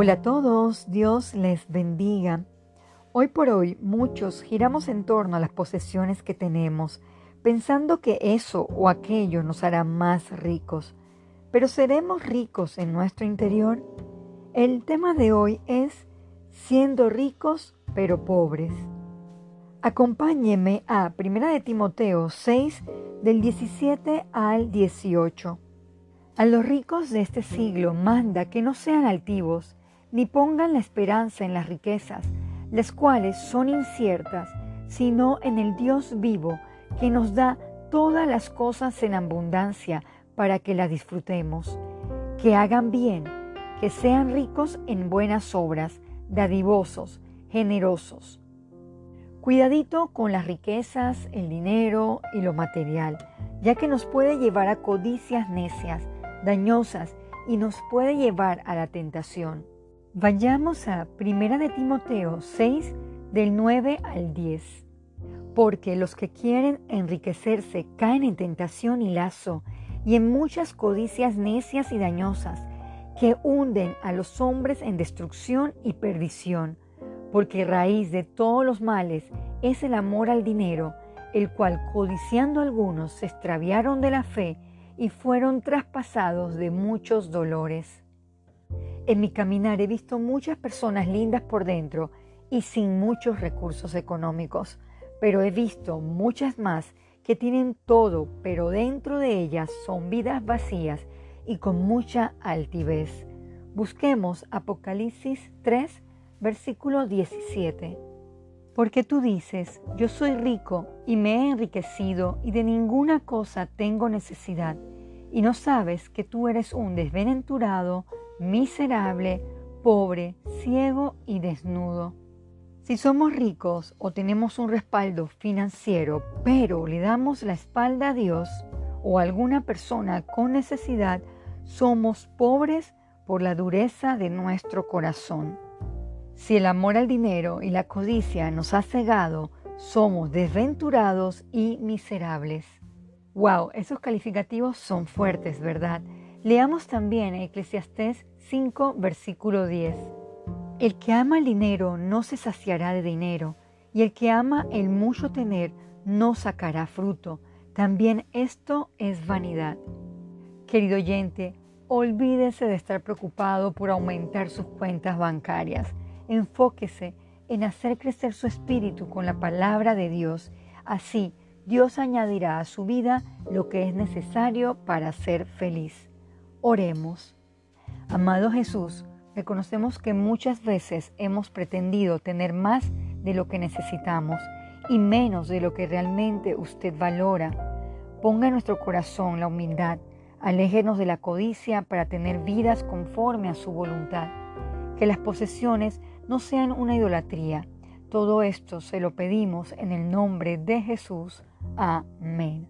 Hola a todos, Dios les bendiga. Hoy por hoy muchos giramos en torno a las posesiones que tenemos, pensando que eso o aquello nos hará más ricos. Pero ¿seremos ricos en nuestro interior? El tema de hoy es siendo ricos pero pobres. Acompáñeme a 1 de Timoteo 6 del 17 al 18. A los ricos de este siglo manda que no sean altivos, ni pongan la esperanza en las riquezas, las cuales son inciertas, sino en el Dios vivo, que nos da todas las cosas en abundancia para que las disfrutemos. Que hagan bien, que sean ricos en buenas obras, dadivosos, generosos. Cuidadito con las riquezas, el dinero y lo material, ya que nos puede llevar a codicias necias, dañosas y nos puede llevar a la tentación. Vayamos a 1 de Timoteo 6 del 9 al 10. Porque los que quieren enriquecerse caen en tentación y lazo y en muchas codicias necias y dañosas que hunden a los hombres en destrucción y perdición, porque raíz de todos los males es el amor al dinero, el cual codiciando algunos se extraviaron de la fe y fueron traspasados de muchos dolores. En mi caminar he visto muchas personas lindas por dentro y sin muchos recursos económicos, pero he visto muchas más que tienen todo, pero dentro de ellas son vidas vacías y con mucha altivez. Busquemos Apocalipsis 3, versículo 17. Porque tú dices, yo soy rico y me he enriquecido y de ninguna cosa tengo necesidad, y no sabes que tú eres un desventurado, miserable, pobre, ciego y desnudo. Si somos ricos o tenemos un respaldo financiero, pero le damos la espalda a Dios o a alguna persona con necesidad, somos pobres por la dureza de nuestro corazón. Si el amor al dinero y la codicia nos ha cegado, somos desventurados y miserables. Wow, esos calificativos son fuertes, ¿verdad? Leamos también Eclesiastés 5, versículo 10. El que ama el dinero no se saciará de dinero, y el que ama el mucho tener no sacará fruto. También esto es vanidad. Querido oyente, olvídese de estar preocupado por aumentar sus cuentas bancarias. Enfóquese en hacer crecer su espíritu con la palabra de Dios. Así, Dios añadirá a su vida lo que es necesario para ser feliz. Oremos. Amado Jesús, reconocemos que muchas veces hemos pretendido tener más de lo que necesitamos y menos de lo que realmente usted valora. Ponga en nuestro corazón la humildad, aléjenos de la codicia para tener vidas conforme a su voluntad. Que las posesiones no sean una idolatría. Todo esto se lo pedimos en el nombre de Jesús. Amén.